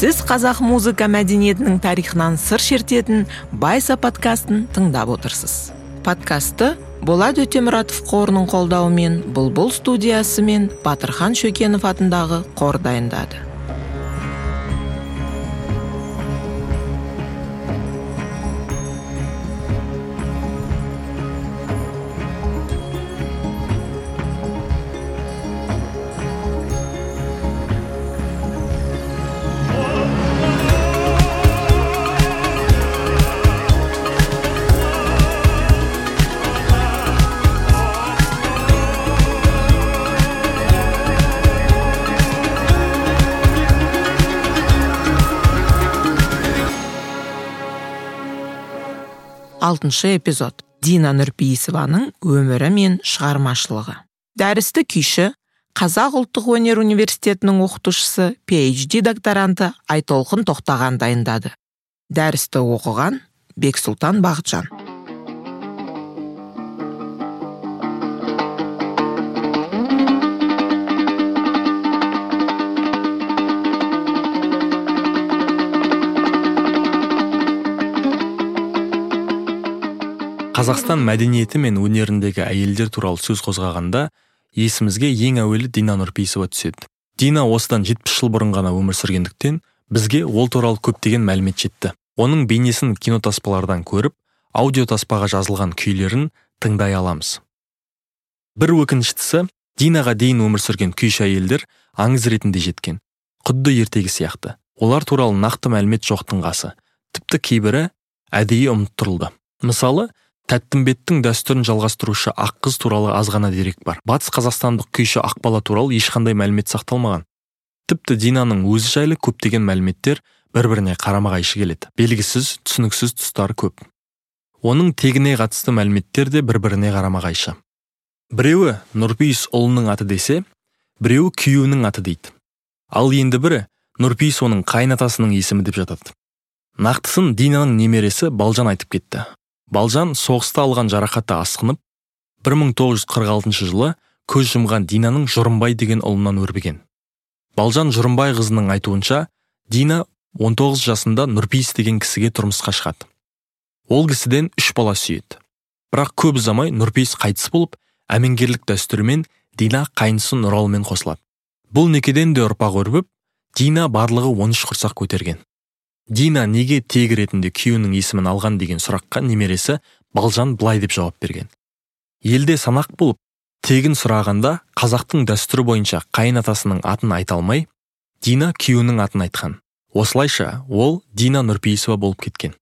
сіз қазақ музыка мәдениетінің тарихынан сыр шертетін байса подкастын тыңдап отырсыз. Подкасты болат өтемұратов қорының қолдауымен бұлбұл студиясы мен батырхан шөкенов атындағы қор дайындады. Алтыншы эпизод. Дина нұрпейісованың өмірі мен шығармашылығы. Дәрісті күйші қазақ ұлттық өнер университетінің оқытушысы phd докторанты айтолқын тоқтаған дайындады. Дәрісті оқыған бексұлтан бақытжан. Қазақстан мәдениеті мен өнеріндегі әйелдер туралы сөз қозғағанда есімізге ең әуелі дина нұрпейісова түседі. Дина осыдан жетпіс жыл бұрын ғана өмір сүргендіктен бізге ол туралы көптеген мәлімет жетті. Оның бейнесін кинотаспалардан көріп аудиотаспаға жазылған күйлерін тыңдай аламыз. Бір өкініштісі динаға дейін өмір сүрген күйші әйелдер аңыз ретінде жеткен. Құдды ертегі сияқты. Олар туралы нақты мәлімет жоқтың қасы. Тіпті кейбірі әдейі ұмыттырылды. Мысалы тәттімбеттің дәстүрін жалғастырушы ақ қыз туралы аз ғана дерек бар. Батыс қазақстандық күйші ақбала туралы ешқандай мәлімет сақталмаған. Тіпті динаның өзі жайлы көптеген мәліметтер бір біріне қарама қайшы келеді белгісіз түсініксіз тұстары көп. Оның тегіне қатысты мәліметтер де бір біріне қарама қайшы біреуі нұрпейіс ұлының аты десе біреуі күйеуінің аты дейді. Ал енді бірі нұрпейіс оның қайнатасының есімі деп жатады. Нақтысын динаның немересі балжан айтып кетті. Балжан соғыста алған жарақаты асқынып 1946 жылы көз жұмған динаның жұрымбай деген ұлынан өрбіген. Балжан жұрымбай қызының айтуынша дина 19 жасында нұрпейіс деген кісіге тұрмысқа шығады. Ол кісіден үш бала сүйеді. Бірақ көп ұзамай нұрпейіс қайтыс болып әмеңгерлік дәстүрімен дина қайнысы нұралымен қосылады. Бұл некеден де ұрпақ өрбіп дина барлығы 13 құрсақ көтерген. Дина неге тегі ретінде күйеуінің есімін алған деген сұраққа немересі балжан былай деп жауап берген. Елде санақ болып тегін сұрағанда қазақтың дәстүрі бойынша қайын атасының атын айта алмай дина күйеуінің атын айтқан. Осылайша ол дина нұрпейісова болып кеткен.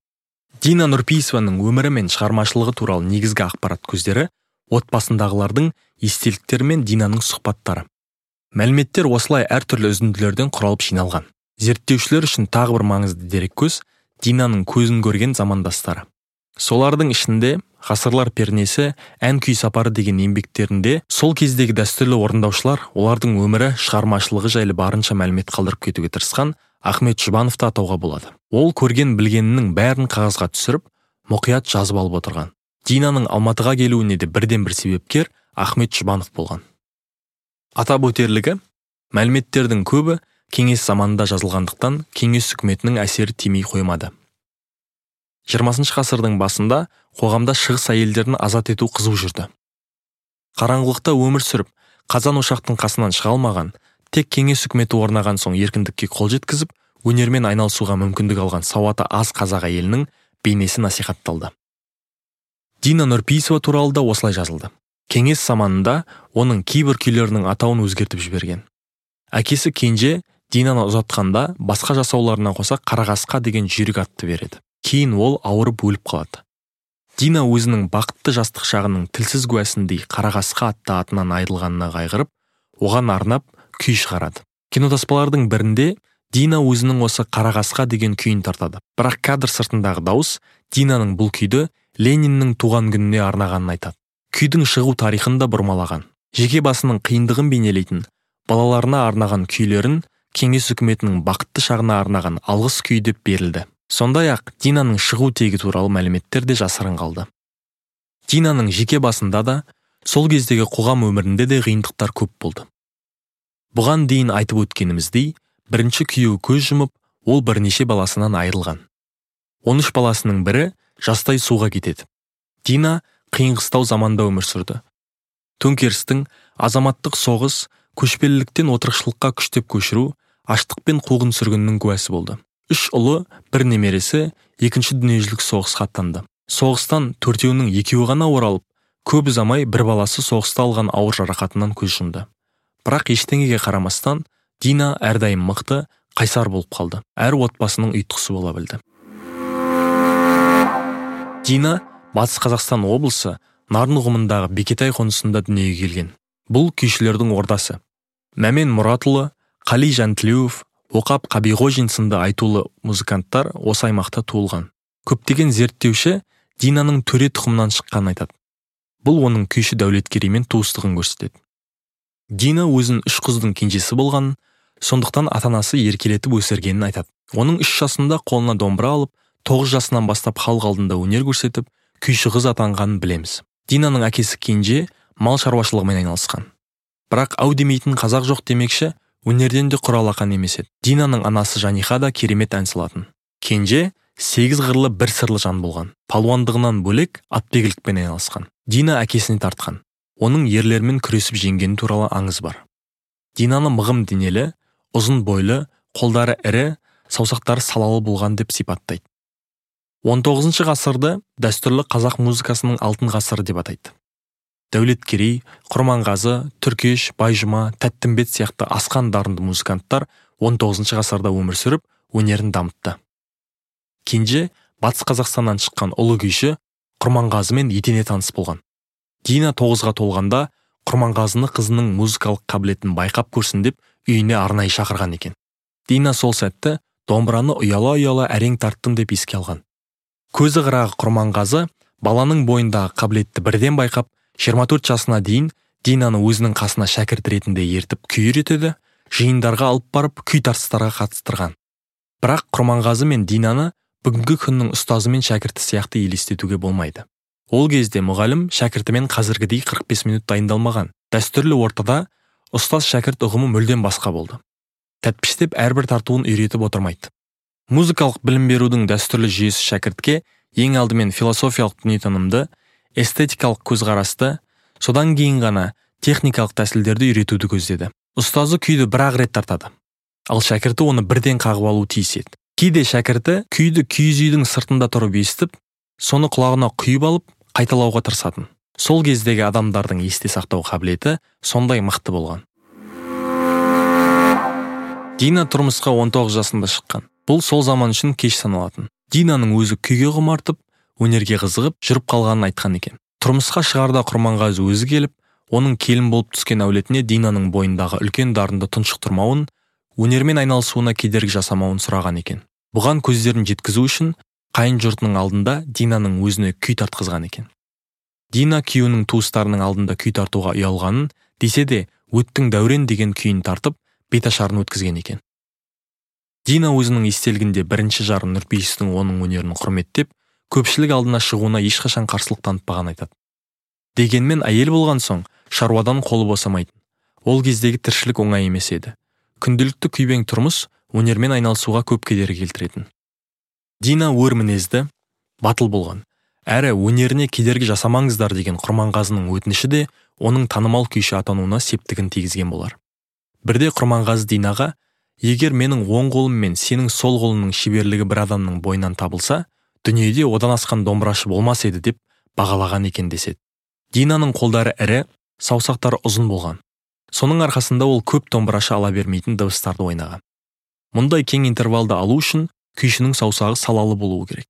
Дина нұрпейісованың өмірі мен шығармашылығы туралы негізгі ақпарат көздері отбасындағылардың естеліктері мен динаның сұхбаттары. Мәліметтер осылай әртүрлі үзінділерден құралып жиналған. Зерттеушілер үшін тағы бір маңызды дереккөз динаның көзін көрген замандастары. Солардың ішінде ғасырлар пернесі ән күй сапары деген еңбектерінде сол кездегі дәстүрлі орындаушылар олардың өмірі шығармашылығы жайлы барынша мәлімет қалдырып кетуге тырысқан ахмет жұбановты атауға болады. Ол көрген білгенінің бәрін қағазға түсіріп мұқият жазып алып отырған. Динаның алматыға келуіне де бірден бір себепкер ахмет жұбанов болған. Атап өтерлігі мәліметтердің көбі кеңес заманында жазылғандықтан кеңес үкіметінің әсері тимей қоймады. Жиырмасыншы ғасырдың басында қоғамда шығыс әйелдерін азат ету қызу жүрді. Қараңғылықта өмір сүріп қазан ошақтың қасынан шыға алмаған тек кеңес үкіметі орнаған соң еркіндікке қол жеткізіп өнермен айналысуға мүмкіндік алған сауаты аз қазақ әйелінің бейнесі насихатталды. Дина нұрпейісова туралы да осылай жазылды. Кеңес заманында оның кейбір күйлерінің атауын өзгертіп жіберген. Әкесі кенже динаны ұзатқанда басқа жасауларына қоса қарағасқа деген жүйрік атты береді. Кейін ол ауырып өліп қалады. Дина өзінің бақытты жастық шағының тілсіз куәсіндей қарағасқа атты атынан айырылғанына қайғырып оған арнап күй шығарады. Кинотаспалардың бірінде дина өзінің осы қарағасқа деген күйін тартады. Бірақ кадр сыртындағы дауыс динаның бұл күйді лениннің туған күніне арнағанын айтады. Күйдің шығу тарихын да бұрмалаған. Жеке басының қиындығын бейнелейтін балаларына арнаған күйлерін кеңес үкіметінің бақытты шағына арнаған алғыс күй деп берілді. Сондай ақ динаның шығу тегі туралы мәліметтер де жасырын қалды. Динаның жеке басында да сол кездегі қоғам өмірінде де қиындықтар көп болды. Бұған дейін айтып өткеніміздей бірінші күйеуі көз жұмып ол бірнеше баласынан айырылған. 13 баласының бірі жастай суға кетеді. Дина қиын заманда өмір сүрді. Төңкерістің азаматтық соғыс көшпеліліктен отырықшылыққа күштеп көшіру аштық пен қуғын сүргіннің куәсі болды. Үш ұлы бір немересі екінші дүниежүзілік соғысқа аттанды. Соғыстан төртеуінің екеуі ғана оралып көп ұзамай бір баласы соғыста алған ауыр жарақатынан көз жұмды. Бірақ ештеңеге қарамастан дина әрдайым мықты қайсар болып қалды. Әр отбасының ұйытқысы бола білді. Дина батыс қазақстан облысы нарын ұғымындағы бекетай қонысында дүниеге келген. Бұл күйшілердің ордасы. Мәмен мұратұлы қали жантілеуов оқап қабиғожин сынды айтулы музыканттар осы аймақта туылған. Көптеген зерттеуші динаның төре тұқымынан шыққанын айтады. Бұл оның күйші дәулеткереймен туыстығын көрсетеді. Дина өзін үш қыздың кенжесі болған сондықтан ата анасы еркелетіп өсіргенін айтады. Оның үш жасында қолына домбыра алып тоғыз жасынан бастап халық алдында өнер көрсетіп күйші қыз атанғанын білеміз. Динаның әкесі кенже мал шаруашылығымен айналысқан. Бірақ ау демейтін қазақ жоқ демекші өнерден де құр алақан емес еді. Динаның анасы жаниха да керемет ән салатын. Кенже сегіз қырлы бір сырлы жан болған. Палуандығынан бөлек атбегілікпен айналысқан. Дина әкесіне тартқан. Оның ерлермен күресіп жеңгені туралы аңыз бар. Динаны мығым денелі ұзын бойлы қолдары ірі саусақтары салалы болған деп сипаттайды. 19 ғасырды дәстүрлі қазақ музыкасының алтын ғасыры деп атайды. Дәулеткерей құрманғазы түркеш байжұма тәттімбет сияқты асқан дарынды музыканттар 19 ғасырда өмір сүріп өнерін дамытты. Кенже батыс қазақстаннан шыққан ұлы күйші құрманғазымен етене таныс болған. Дина тоғызға толғанда құрманғазыны қызының музыкалық қабілетін байқап көрсін деп үйіне арнайы шақырған екен. Дина сол сәтті домбыраны ұяла ұяла әрең тарттым деп еске алған. Көзі қырағы құрманғазы баланың бойындағы қабілетті бірден байқап 24 жасына дейін динаны өзінің қасына шәкірт ретінде ертіп күй үйретеді жиындарға алып барып күй тартыстарға қатыстырған. Бірақ құрманғазы мен динаны бүгінгі күннің ұстазы мен шәкірті сияқты елестетуге болмайды. Ол кезде мұғалім шәкіртімен қазіргідей 45 минут дайындалмаған. Дәстүрлі ортада ұстаз шәкірт ұғымы мүлдем басқа болды. Тәтпіштеп әрбір тартуын үйретіп отырмайды. Музыкалық білім берудің дәстүрлі жүйесі шәкіртке ең алдымен философиялық дүниетанымды эстетикалық көзқарасты содан кейін ғана техникалық тәсілдерді үйретуді көздеді. Ұстазы күйді бір ақ рет тартады. Ал шәкірті оны бірден қағып алуы тиіс еді. Кейде шәкірті күйді киіз үйдің сыртында тұрып естіп соны құлағына құйып алып қайталауға тырысатын. Сол кездегі адамдардың есте сақтау қабілеті сондай мықты болған. Дина тұрмысқа 19 жасында шыққан. Бұл сол заман үшін кеш саналатын. Динаның өзі күйге құмартып өнерге қызығып жүріп қалғанын айтқан екен. Тұрмысқа шығарда құрманғазы өзі келіп оның келін болып түскен әулетіне динаның бойындағы үлкен дарынды тұншықтырмауын өнермен айналысуына кедергі жасамауын сұраған екен. Бұған көздерін жеткізу үшін қайын жұртының алдында динаның өзіне күй тартқызған екен. Дина күйеуінің туыстарының алдында күй тартуға ұялғанын десе де өттің дәурен деген күйін тартып беташарын өткізген екен. Дина өзінің естелігінде бірінші жары нұрпейістің оның өнерін құрметтеп көпшілік алдына шығуына ешқашан қарсылық танытпаған айтады. Дегенмен әйел болған соң шаруадан қолы босамайтын. Ол кездегі тіршілік оңай емес еді. Күнделікті күйбең тұрмыс өнермен айналысуға көп кедергі келтіретін. Дина өр мінезді батыл болған. Әрі өнеріне кедергі жасамаңыздар деген құрманғазының өтініші де оның танымал күйші атануына септігін тигізген болар. Бірде құрманғазы динаға егер менің оң қолым мен сенің сол қолыңның шеберлігі бір адамның бойынан табылса дүниеде одан асқан домбырашы болмас еді деп бағалаған екен деседі. Динаның қолдары ірі саусақтары ұзын болған. Соның арқасында ол көп домбырашы ала бермейтін дыбыстарды ойнаған. Мұндай кең интервалды алу үшін күйшінің саусағы салалы болуы керек.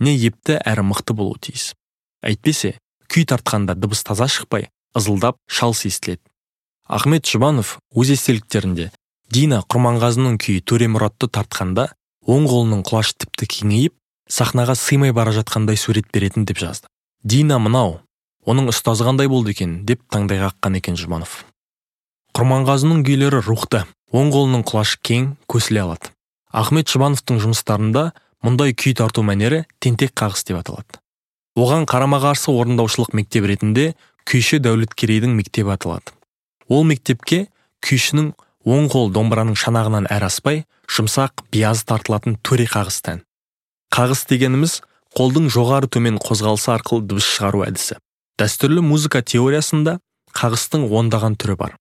Не епті әрі мықты болуы тиіс. Әйтпесе күй тартқанда дыбыс таза шықпай ызылдап шалс естіледі ахмет жұбанов өз естеліктерінде дина құрманғазының күйі төремұратты тартқанда оң қолының құлашы тіпті кеңейіп сахнаға сыймай бара жатқандай сурет беретін деп жазды. Дина мынау оның ұстазы қандай болды екен? деп таңдай қаққан екен жұбанов. Құрманғазының күйлері рухты оң қолының құлашы кең көсіле алады. Ахмет жұбановтың жұмыстарында мұндай күй тарту мәнері тентек қағыс деп аталады. Оған қарама қарсы орындаушылық мектеп ретінде күйші дәулеткерейдің мектебі аталады. Ол мектепке күйшінің оң қол домбыраның шанағынан әрі аспай жұмсақ биязы тартылатын төре қағыс тән. Қағыс дегеніміз қолдың жоғары төмен қозғалысы арқылы дыбыс шығару әдісі. Дәстүрлі музыка теориясында қағыстың ондаған түрі бар.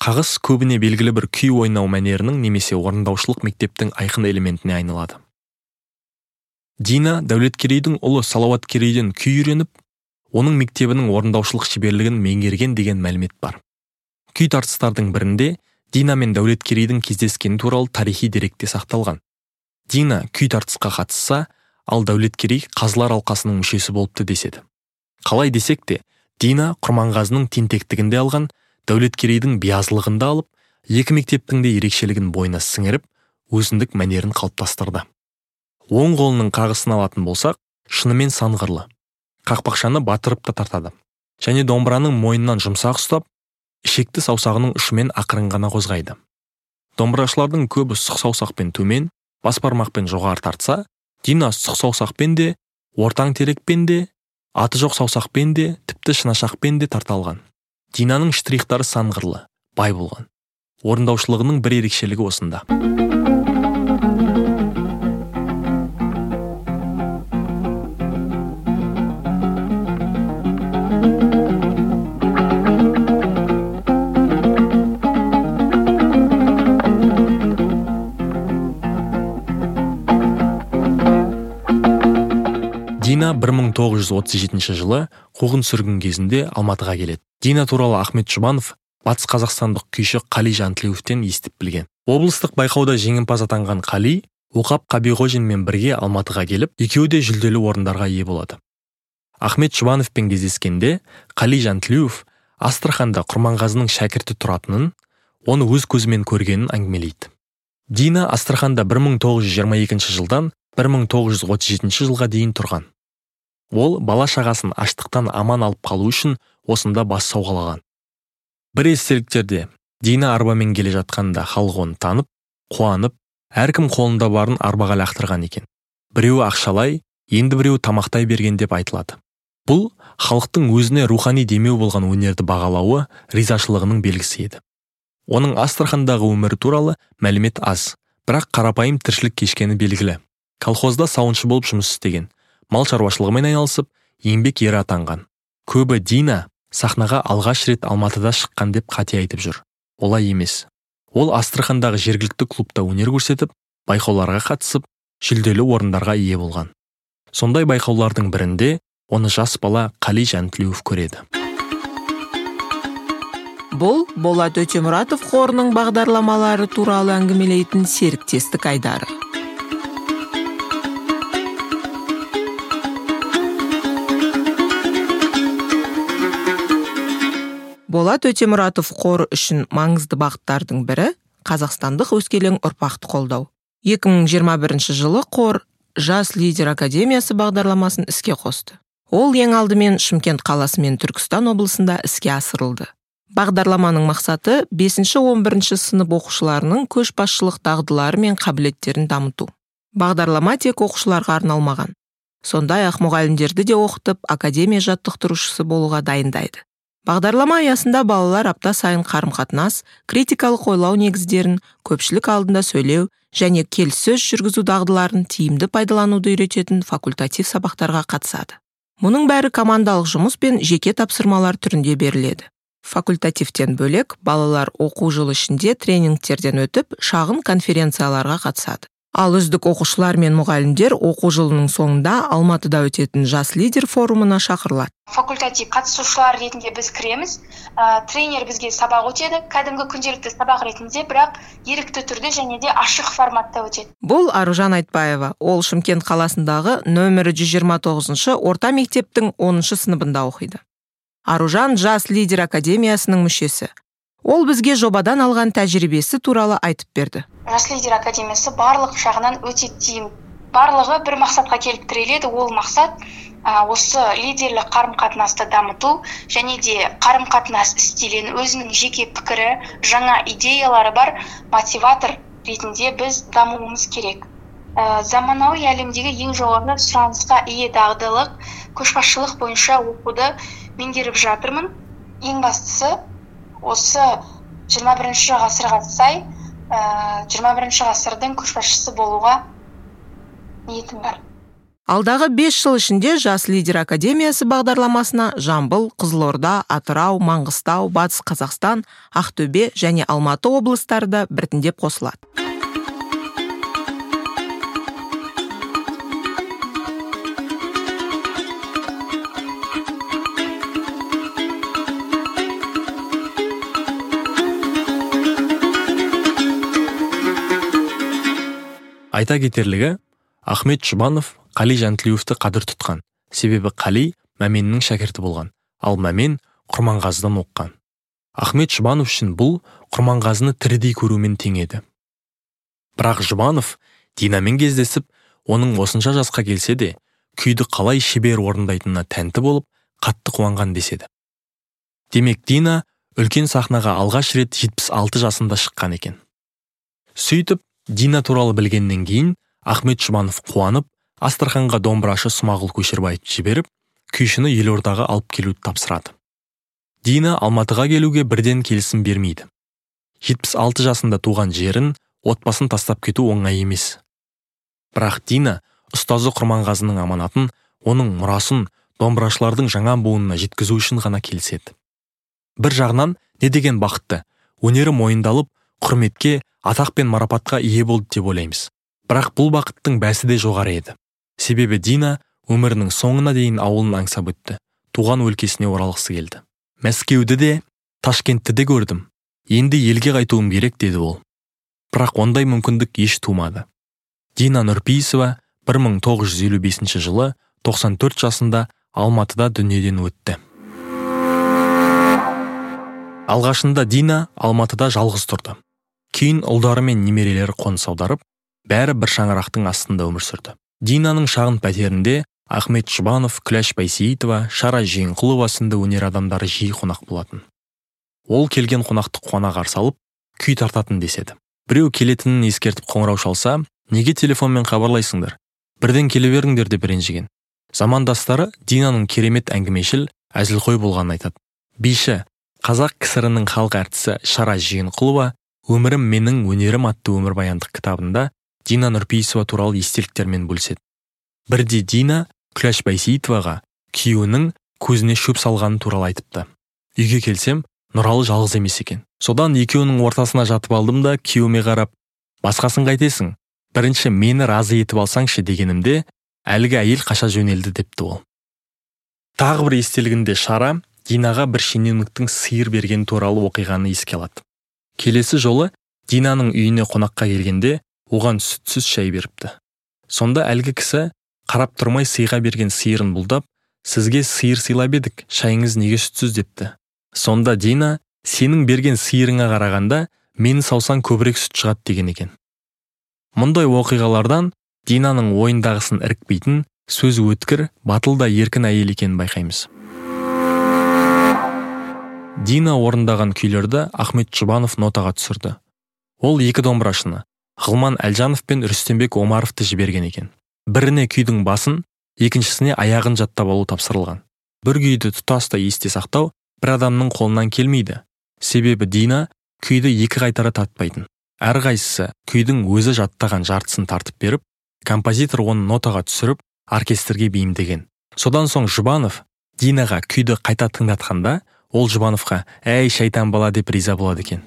Қағыс көбіне белгілі бір күй ойнау мәнерінің немесе орындаушылық мектептің айқын элементіне айналады. Дина дәулеткерейдің ұлы салауаткерейден күй үйреніп оның мектебінің орындаушылық шеберлігін меңгерген деген мәлімет бар. Күй тартыстардың бірінде дина мен дәулеткерейдің кездескені туралы тарихи деректе сақталған. Дина күй тартысқа қатысса ал дәулеткерей қазылар алқасының мүшесі болыпты деседі. Қалай десек те дина құрманғазының тентектігінде алған дәулеткерейдің биязылығында алып екі мектептің де ерекшелігін бойына сіңіріп өзіндік мәнерін қалыптастырды. Оң қолының қағысын алатын болсақ шынымен сан қырлы қақпақшаны батырып та тартады. Және домбыраның мойнынан жұмсақ ұстап ішекті саусағының ұшымен ақырын ғана қозғайды. Домбырашылардың көбі сұқ саусақпен төмен бас бармақпен жоғары тартса дина сұқ саусақпен де ортаң терекпен де аты жоқ саусақпен де тіпті шынашақпен де тарта алған. Динаның штрихтары сан қырлы бай болған. Орындаушылығының бір ерекшелігі осында. Дина 1937 жылы қуғын сүргін кезінде алматыға келеді. Дина туралы ахмет жұбанов батыс қазақстандық күйші қали жантілеуовтен естіп білген. Облыстық байқауда жеңімпаз атанған қали оқап қабиғожинмен бірге алматыға келіп екеуі де жүлделі орындарға ие болады. Ахмет жұбановпен кездескенде қали жантілеуов астраханда құрманғазының шәкірті тұратынын оны өз көзімен көргенін әңгімелейді. Дина астраханда 1922 жылдан 1937 жылға дейін тұрған. Ол бала шағасын аштықтан аман алып қалу үшін осында бас сауғалаған. Бір естеліктерде дина арбамен келе жатқанда халық оны танып қуанып әркім қолында барын арбаға лақтырған екен. Біреуі ақшалай енді біреуі тамақтай берген деп айтылады. Бұл халықтың өзіне рухани демеу болған өнерді бағалауы ризашылығының белгісі еді. Оның астрахандағы өмірі туралы мәлімет аз бірақ қарапайым тіршілік кешкені белгілі. Колхозда сауыншы болып жұмыс істеген мал шаруашылығымен айналысып еңбек ері атанған. Көбі дина сахнаға алғаш рет алматыда шыққан деп қате айтып жүр. Олай емес. Ол астрахандағы жергілікті клубта өнер көрсетіп байқауларға қатысып жүлделі орындарға ие болған. Сондай байқаулардың бірінде оны жас бала қали жәнтілеуов көреді. Бұл болат өтемұратов қорының бағдарламалары туралы әңгімелейтін серіктестік айдары. Болат өтемұратов қоры үшін маңызды бағыттардың бірі қазақстандық өскелең ұрпақты қолдау. 2021 жылы қор жас лидер академиясы бағдарламасын іске қосты. Ол ең алдымен шымкент қаласы мен түркістан облысында іске асырылды. Бағдарламаның мақсаты 5-11 сынып оқушыларының көшбасшылық дағдылары мен қабілеттерін дамыту. Бағдарлама тек оқушыларға арналмаған. Сондай ақ мұғалімдерді де оқытып академия жаттықтырушысы болуға дайындайды. Бағдарлама аясында балалар апта сайын қарым қатынас критикалық ойлау негіздерін көпшілік алдында сөйлеу және келіссөз жүргізу дағдыларын тиімді пайдалануды үйрететін факультатив сабақтарға қатысады. Мұның бәрі командалық жұмыс пен жеке тапсырмалар түрінде беріледі. Факультативтен бөлек балалар оқу жылы ішінде тренингтерден өтіп шағын конференцияларға қатысады. Ал үздік оқушылар мен мұғалімдер оқу жылының соңында алматыда өтетін жас лидер форумына шақырылады. Факультатив қатысушылар ретінде біз кіреміз. Ә, тренер бізге сабақ өтеді кәдімгі күнделікті сабақ ретінде бірақ ерікті түрде және де ашық форматта өтеді. Бұл аружан айтбаева ол шымкент қаласындағы нөмірі 129 орта мектептің 10 сыныбында оқиды. Аружан жас лидер академиясының мүшесі. Ол бізге жобадан алған тәжірибесі туралы айтып берді. Жас лидер академиясы барлық жағынан өте тиім барлығы бір мақсатқа келіп тіреледі ол мақсат ә, осы лидерлік қарым қатынасты дамыту және де қарым қатынас стилін өзінің жеке пікірі жаңа идеялары бар мотиватор ретінде біз дамуымыз керек. Ә, заманауи әлемдегі ең жоғары сұранысқа ие дағдылық көшбасшылық бойынша оқуды меңгеріп жатырмын. Ең бастысы осы жиырма бірінші ғасырға сай жиырма бірінші ғасырдың көшбасшысы болуға ниетім бар. Алдағы бес жыл ішінде жас лидер академиясы бағдарламасына жамбыл қызылорда атырау маңғыстау батыс қазақстан ақтөбе және алматы облыстары да біртіндеп қосылады. Айта кетерлігі ахмет жұбанов қали жантілеуовті қадір тұтқан. Себебі қали мәменнің шәкірті болған. Ал мәмен құрманғазыдан оққан ахмет жұбанов үшін бұл құрманғазыны тірідей көрумен тең еді бірақ жұбанов динамен кездесіп оның осынша жасқа келсе де күйді қалай шебер орындайтынына тәнті болып қатты қуанған деседі. Демек дина үлкен сахнаға алғаш рет 76 жасында шыққан екен. Сөйтіп дина туралы білгеннен кейін ахмет жұбанов қуанып астраханға домбырашы смағұл көшербаевты жіберіп күйшіні елордаға алып келуді тапсырады. Дина алматыға келуге бірден келісім бермейді. 76 жасында туған жерін отбасын тастап кету оңай емес. Бірақ дина ұстазы құрманғазының аманатын оның мұрасын домбырашылардың жаңа буынына жеткізу үшін ғана келіседі. Бір жағынан не деген бақытты өнері мойындалып құрметке атақ пен марапатқа ие болды деп ойлаймыз. Бірақ бұл бақыттың бәсі де жоғары еді. Себебі дина өмірінің соңына дейін ауылын аңсап өтті. Туған өлкесіне оралғысы келді. Мәскеуді де ташкентті де көрдім. Енді елге қайтуым керек деді ол. Бірақ ондай мүмкіндік еш тумады. Дина нұрпейісова 1955 жылы 94 жасында алматыда дүниеден өтті. Алғашында дина алматыда жалғыз тұрды. Кейін ұлдары мен немерелері қоныс аударып бәрі бір шаңырақтың астында өмір сүрді. Динаның шағын пәтерінде ахмет жұбанов күләш байсейітова шара жиенқұлова сынды өнер адамдары жиі қонақ болатын. Ол келген қонақты қуана қарсы алып күй тартатын деседі. Біреу келетінін ескертіп қоңырау шалса неге телефонмен хабарлайсыңдар? Бірден келе беріңдер деп ренжіген. Замандастары динаның керемет әңгімешіл әзілқой болғанын айтады. Биші қазақ кср інің халық әртісі шара жиенқұлова өмірім менің өнерім атты өмірбаяндық кітабында дина нұрпейісова туралы естеліктермен бөліседі. Бірде дина күләш байсейітоваға күйеуінің көзіне шөп салғаны туралы айтыпты. Үйге келсем нұралы жалғыз емес екен. Содан екеуінің ортасына жатып алдым да күйеуіме қарап басқасын қайтесің бірінші мені разы етіп алсаңшы дегенімде әлгі әйел қаша жөнелді депті ол. Тағы бір естелігінде шара динаға бір шенеуніктің сиыр берген туралы оқиғаны еске алады. Келесі жолы динаның үйіне қонаққа келгенде оған сүтсіз шай беріпті. Сонда әлгі кісі қарап тұрмай сыйға берген сиырын бұлдап сізге сиыр сыйлап едік шайыңыз неге сүтсіз? депті. Сонда дина сенің берген сиырыңа қарағанда мені саусаң көбірек сүт шығады деген екен. Мұндай оқиғалардан динаның ойындағысын ірікпейтін сөз өткір батыл да еркін әйел екенін байқаймыз. Дина орындаған күйлерді ахмет жұбанов нотаға түсірді. Ол екі домбырашыны ғылман әлжанов пен рүстембек омаровты жіберген екен. Біріне күйдің басын екіншісіне аяғын жаттап алу тапсырылған. Бір күйді тұтастай есте сақтау бір адамның қолынан келмейді. Себебі дина күйді екі қайтара тартпайтын әрқайсысы күйдің өзі жаттаған жартысын тартып беріп композитор оны нотаға түсіріп оркестрге бейімдеген. Содан соң жұбанов динаға күйді қайта тыңдатқанда ол жұбановқа әй шайтан бала деп риза болады екен.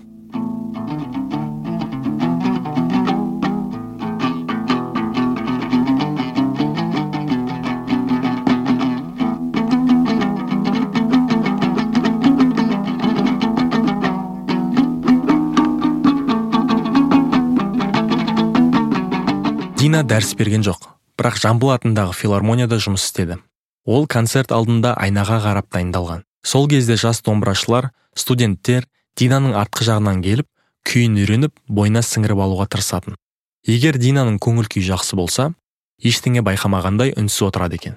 Дина дәріс берген жоқ бірақ жамбыл атындағы филармонияда жұмыс істеді. Ол концерт алдында айнаға қарап дайындалған. Сол кезде жас домбырашылар студенттер динаның артқы жағынан келіп күйін үйреніп бойына сіңіріп алуға тырысатын. Егер динаның көңіл күйі жақсы болса ештеңе байқамағандай үнсіз отырады екен.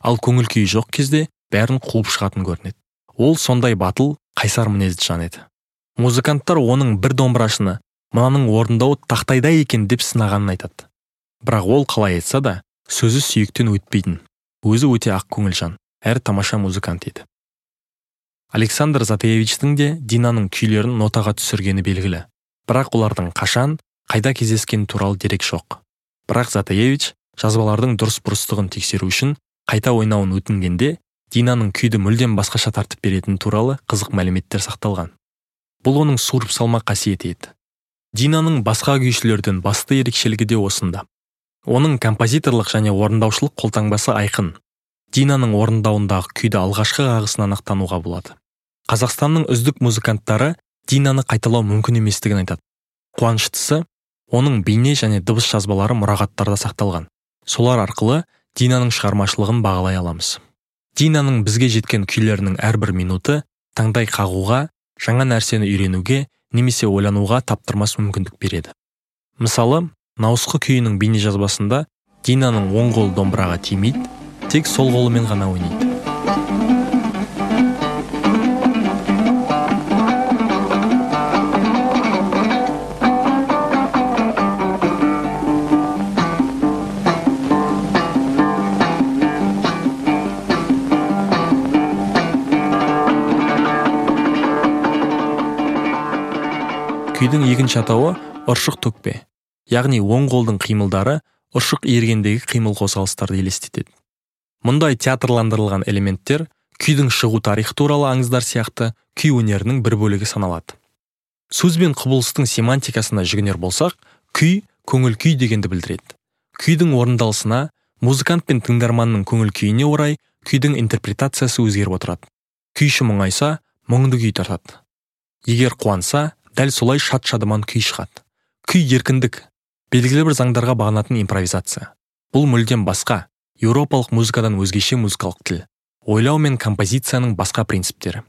Ал көңіл күйі жоқ кезде бәрін қуып шығатын көрінеді. Ол сондай батыл қайсар мінезді жан еді. Музыканттар оның бір домбырашыны мынаның орындауы тақтайдай екен деп сынағанын айтады. Бірақ ол қалай айтса да сөзі сүйектен өтпейтін өзі өте ақ көңіл жан әрі тамаша музыкант еді. Александр затаевичтің де динаның күйлерін нотаға түсіргені белгілі. Бірақ олардың қашан қайда кездескені туралы дерек жоқ. Бірақ затаевич жазбалардың дұрыс бұрыстығын тексеру үшін қайта ойнауын өтінгенде динаның күйді мүлдем басқаша тартып беретіні туралы қызық мәліметтер сақталған. Бұл оның суырып салма қасиеті еді. Динаның басқа күйшілерден басты ерекшелігі де осында. Оның композиторлық және орындаушылық қолтаңбасы айқын. Динаның орындауындағы күйді алғашқы қағысынан ақ тануға болады. Қазақстанның үздік музыканттары динаны қайталау мүмкін еместігін айтады. Қуаныштысы оның бейне және дыбыс жазбалары мұрағаттарда сақталған. Солар арқылы динаның шығармашылығын бағалай аламыз. Динаның бізге жеткен күйлерінің әрбір минуты таңдай қағуға жаңа нәрсені үйренуге немесе ойлануға таптырмас мүмкіндік береді. Мысалы науысқы күйінің бейнежазбасында динаның оң қолы домбыраға тимейді тек сол қолымен ғана ойнайды. Күйдің екінші атауы ұршық төкпе яғни оң қолдың қимылдары ұршық иіргендегі қимыл қозғалыстарды елестетеді. Мұндай театрландырылған элементтер күйдің шығу тарихы туралы аңыздар сияқты күй өнерінің бір бөлігі саналады. Сөз бен құбылыстың семантикасына жүгінер болсақ күй көңіл күй дегенді білдіреді. Күйдің орындалысына музыкант пен тыңдарманның көңіл күйіне орай күйдің интерпретациясы өзгеріп отырады. Күйші мұңайса мұңды күй тартады. Егер қуанса дәл солай шат шадыман күй шығады. Күй еркіндік белгілі бір заңдарға бағынатын импровизация. Бұл мүлдем басқа еуропалық музыкадан өзгеше музыкалық тіл ойлау мен композицияның басқа принциптері.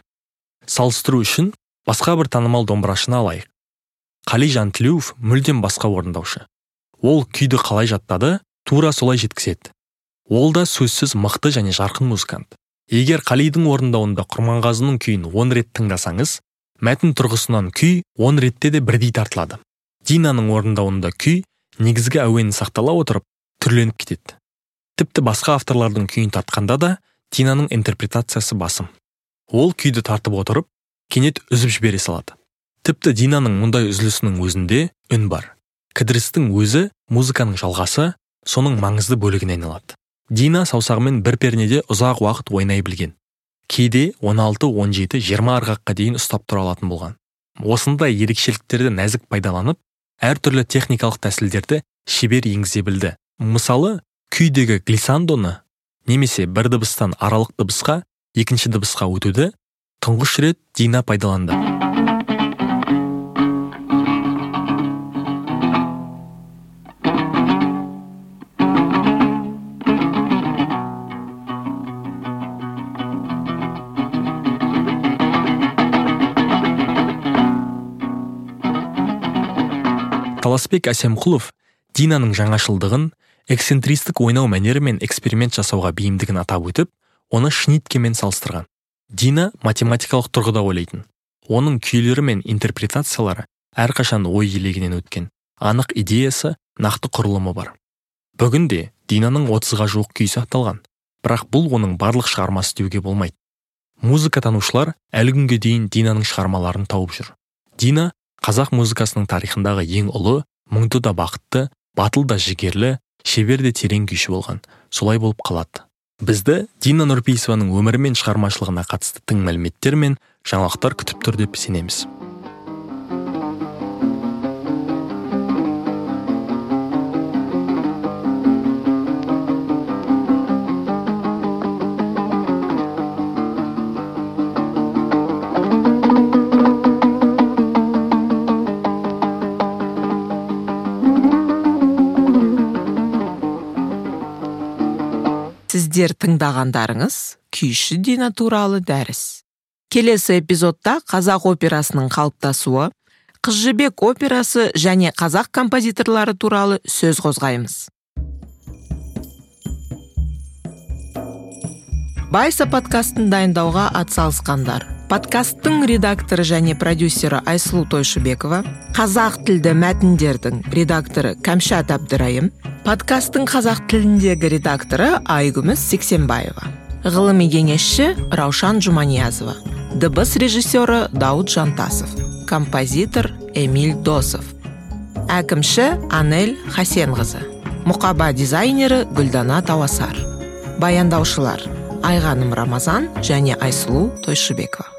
Салыстыру үшін басқа бір танымал домбырашыны алайық. Қали жантілеуов мүлдем басқа орындаушы. Ол күйді қалай жаттады тура солай жеткізеді. Ол да сөзсіз мықты және жарқын музыкант. Егер қалидің орындауында құрманғазының күйін он рет тыңдасаңыз мәтін тұрғысынан күй он ретте де бірдей тартылады. Динаның орындауында күй негізгі әуені сақтала отырып түрленіп кетеді. Тіпті басқа авторлардың күйін тартқанда да динаның интерпретациясы басым. Ол күйді тартып отырып кенет үзіп жібере салады. Тіпті динаның мұндай үзілісінің өзінде үн бар. Кідірістің өзі музыканың жалғасы соның маңызды бөлігіне айналады. Дина саусағымен бір пернеде ұзақ уақыт ойнай білген. Кейде 16-17-20 арғаққа дейін ұстап тұра алатын болған. Осындай ерекшеліктерді нәзік пайдаланып әртүрлі техникалық тәсілдерді шебер енгізе білді. Мысалы күйдегі глиссандоны немесе бір дыбыстан аралық дыбысқа екінші дыбысқа өтуді тұңғыш рет дина пайдаланды. Таласбек әсемқұлов динаның жаңашылдығын эксцентристік ойнау мәнері мен эксперимент жасауға бейімдігін атап өтіп оны шниткемен салыстырған. Дина математикалық тұрғыда ойлайтын. Оның күйлері мен интерпретациялары әрқашан ой елегінен өткен. Анық идеясы нақты құрылымы бар. Бүгінде динаның отызға жуық күй сақталған бірақ бұл оның барлық шығармасы деуге болмайды. Музыка танушылар әлі күнге дейін динаның шығармаларын тауып жүр. Дина қазақ музыкасының тарихындағы ең ұлы мұңды да бақытты батыл да жігерлі шебер де терең күйші болған. Солай болып қалады. Бізді дина нұрпейісованың өмірі мен шығармашылығына қатысты тың мәліметтер мен жаңалықтар күтіп тұр деп сенеміз. Сіздер тыңдағандарыңыз күйші дина туралы дәріс. Келесі эпизодта қазақ операсының қалыптасуы қыз жібек операсы және қазақ композиторлары туралы сөз қозғаймыз. Байса подкастын дайындауға атсалысқандар. Подкасттың редакторы және продюсері айсұлу тойшыбекова қазақ тілді мәтіндердің редакторы кәмшат әбдірайым подкасттың қазақ тіліндегі редакторы айгүміс сексенбаева ғылыми кеңесші раушан жұманиязова дыбыс режиссері дауд жантасов композитор эмиль досов әкімші анель хасенқызы мұқаба дизайнері гүлдана тауасар баяндаушылар айғаным рамазан және айсұлу тойшыбекова.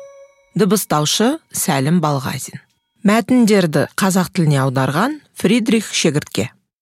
Дыбыстаушы сәлім балғазин. Мәтіндерді қазақ тіліне аударған фридрих шегіртке.